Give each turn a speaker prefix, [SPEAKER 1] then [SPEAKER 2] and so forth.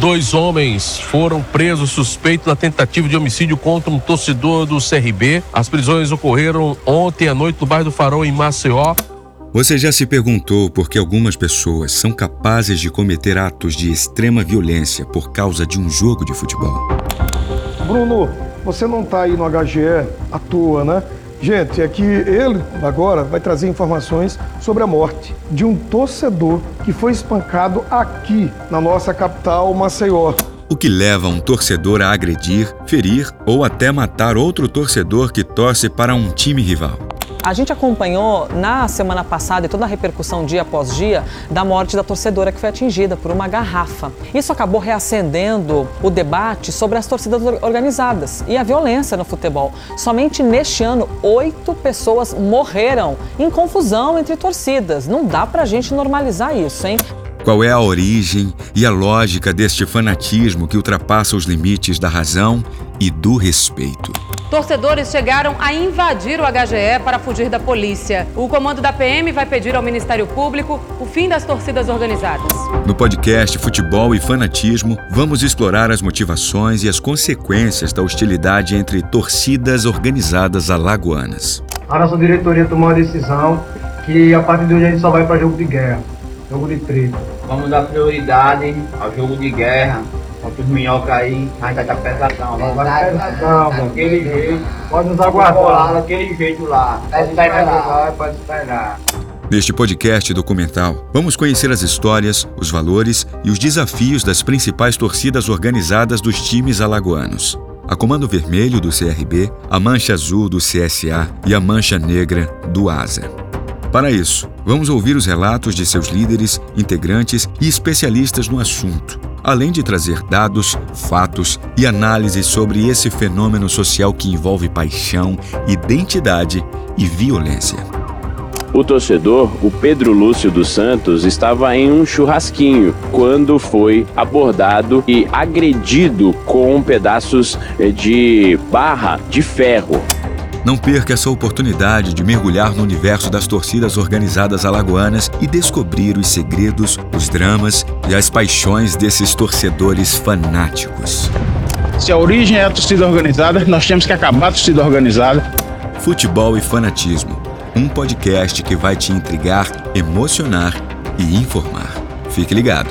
[SPEAKER 1] Dois homens foram presos suspeitos da tentativa de homicídio contra um torcedor do CRB. As prisões ocorreram ontem à noite no bairro do Farol, em Maceió.
[SPEAKER 2] Você já se perguntou por que algumas pessoas são capazes de cometer atos de extrema violência por causa de um jogo de futebol?
[SPEAKER 3] Bruno, você não está aí no HGE à toa, né? Gente, é que ele agora vai trazer informações sobre a morte de um torcedor que foi espancado aqui na nossa capital, Maceió.
[SPEAKER 2] O que leva um torcedor a agredir, ferir ou até matar outro torcedor que torce para um time rival?
[SPEAKER 4] A gente acompanhou na semana passada e toda a repercussão dia após dia da morte da torcedora que foi atingida por uma garrafa. Isso acabou reacendendo o debate sobre as torcidas organizadas e a violência no futebol. Somente neste ano, oito pessoas morreram em confusão entre torcidas. Não dá pra gente normalizar isso, hein?
[SPEAKER 2] Qual é a origem e a lógica deste fanatismo que ultrapassa os limites da razão e do respeito?
[SPEAKER 5] Torcedores chegaram a invadir o HGE para fugir da polícia. O comando da PM vai pedir ao Ministério Público o fim das torcidas organizadas.
[SPEAKER 2] No podcast Futebol e Fanatismo, vamos explorar as motivações e as consequências da hostilidade entre torcidas organizadas alagoanas.
[SPEAKER 6] A nossa diretoria tomou a decisão que a partir de hoje a gente só vai para jogo de guerra, jogo de treta.
[SPEAKER 7] Vamos dar prioridade ao jogo de guerra, Contra os minhoca aí, a gente estar pesadão.
[SPEAKER 6] Vai vai pesadão.
[SPEAKER 7] Daquele jeito.
[SPEAKER 6] Pode nos aguardar.
[SPEAKER 7] Daquele jeito lá.
[SPEAKER 6] Pode esperar. Pode esperar.
[SPEAKER 2] Neste podcast documental, vamos conhecer as histórias, os valores e os desafios das principais torcidas organizadas dos times alagoanos. A Comando Vermelho do CRB, a Mancha Azul do CSA e a Mancha Negra do ASA. Para isso, vamos ouvir os relatos de seus líderes, integrantes e especialistas no assunto, além de trazer dados, fatos e análises sobre esse fenômeno social que envolve paixão, identidade e violência.
[SPEAKER 8] O torcedor, o Pedro Lúcio dos Santos, estava em um churrasquinho quando foi abordado e agredido com pedaços eh, de barra de ferro.
[SPEAKER 2] Não perca essa oportunidade de mergulhar no universo das torcidas organizadas alagoanas e descobrir os segredos, os dramas e as paixões desses torcedores fanáticos.
[SPEAKER 9] Se a origem é a torcida organizada, nós temos que acabar a torcida organizada.
[SPEAKER 2] Futebol e Fanatismo um podcast que vai te intrigar, emocionar e informar. Fique ligado.